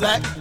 slack.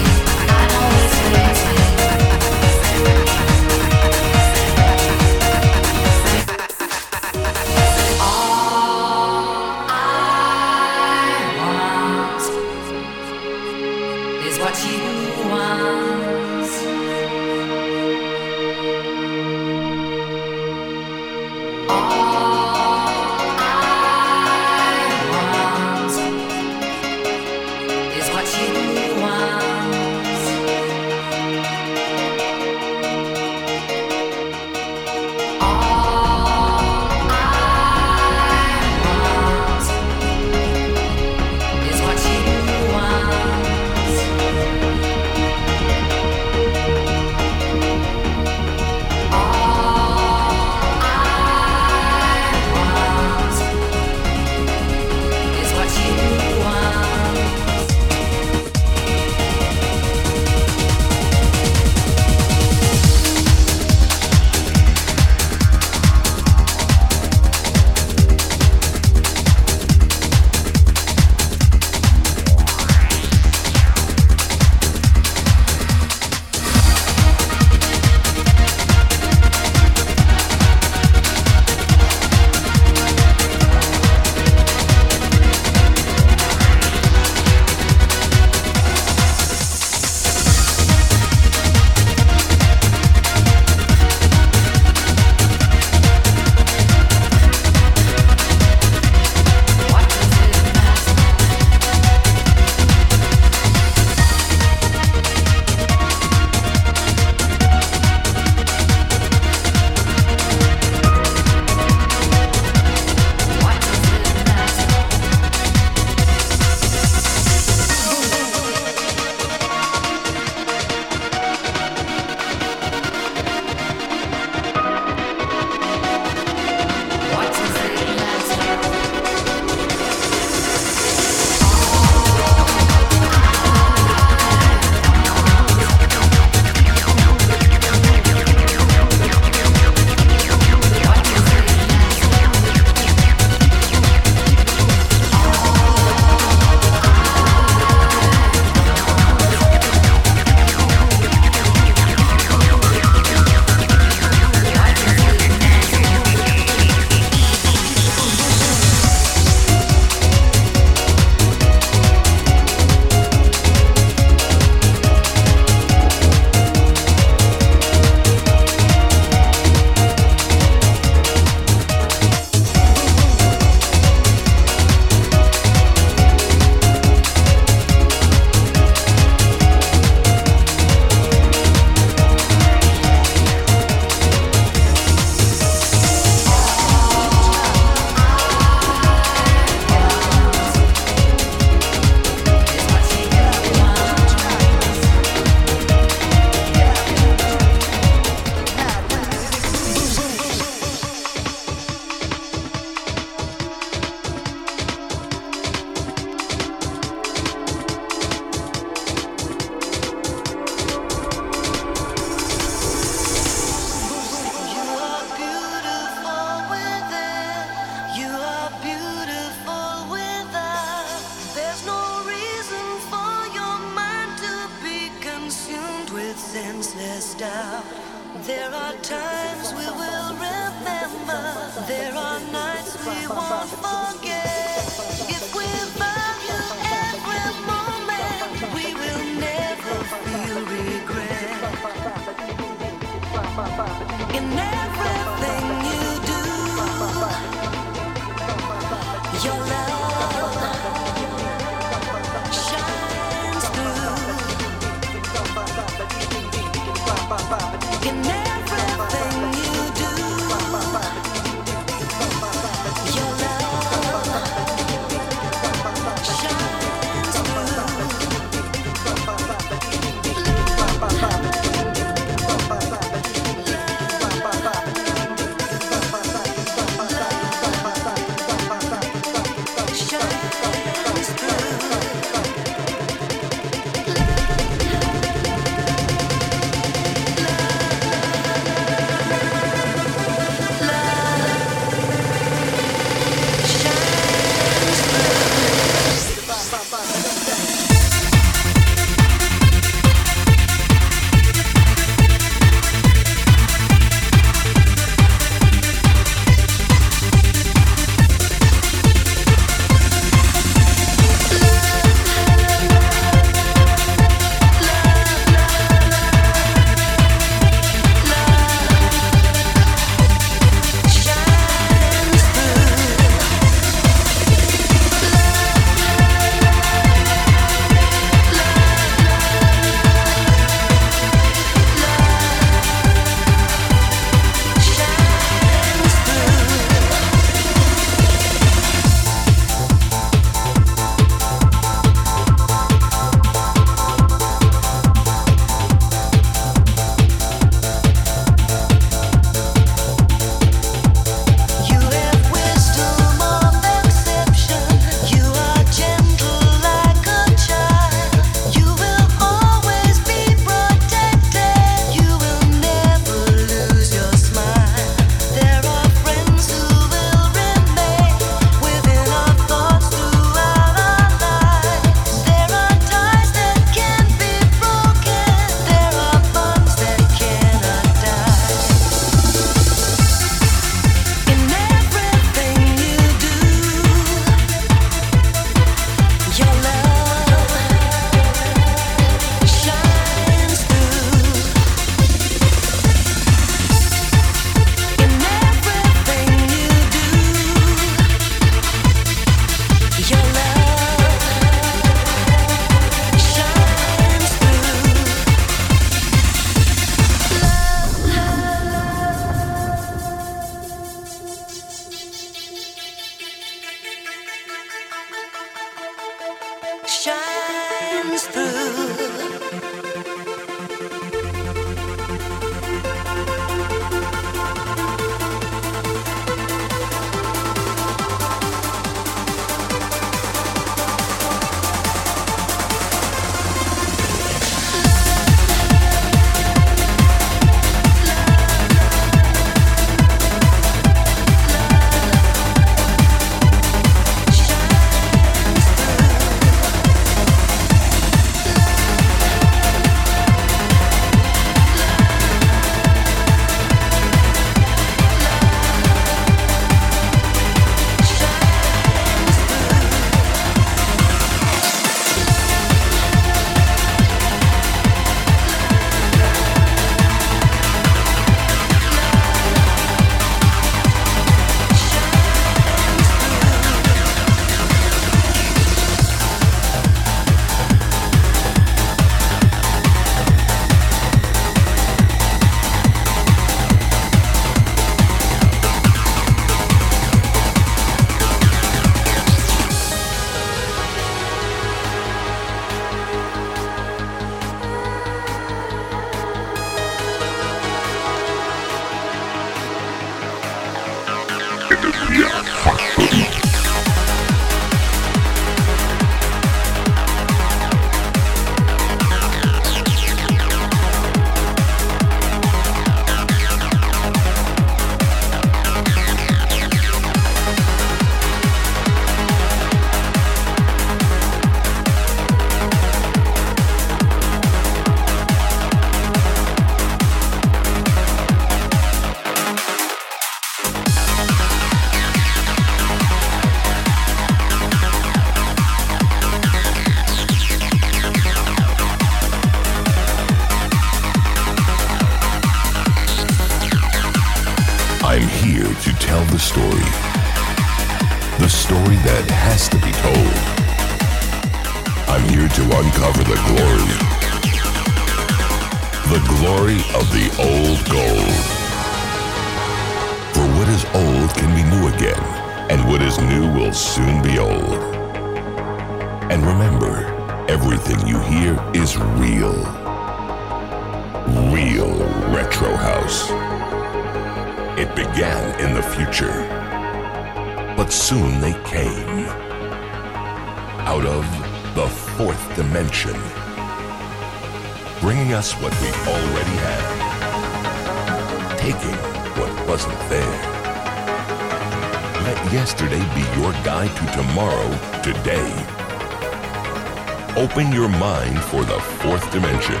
Open your mind for the fourth dimension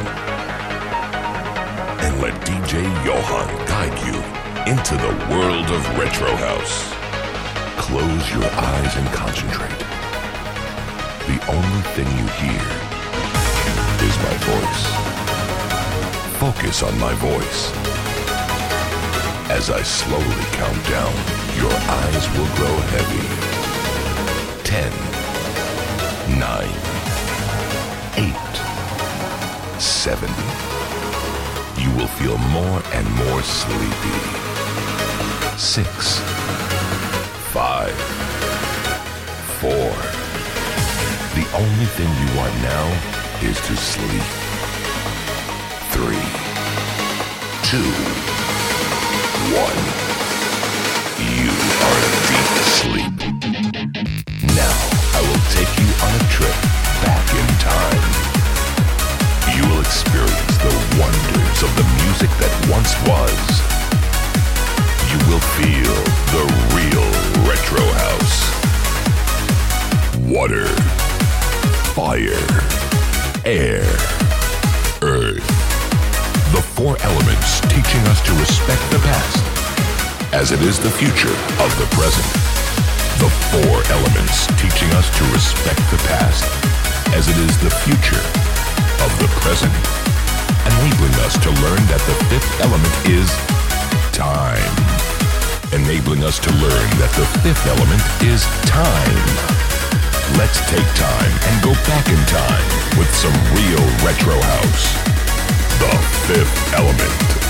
and let DJ Johan guide you into the world of Retro House. Close your eyes and concentrate. The only thing you hear is my voice. Focus on my voice. As I slowly count down, your eyes will grow heavy. Ten, nine, 70, you will feel more and more sleepy. Six. Five. Four. The only thing you want now is to sleep. Three. Two. One. You are in deep sleep. Now I will take you on a trip experience the wonders of the music that once was. You will feel the real retro house. Water, fire, air, earth. The four elements teaching us to respect the past as it is the future of the present. The four elements teaching us to respect the past as it is the future of the present, enabling us to learn that the fifth element is time. Enabling us to learn that the fifth element is time. Let's take time and go back in time with some real retro house. The fifth element.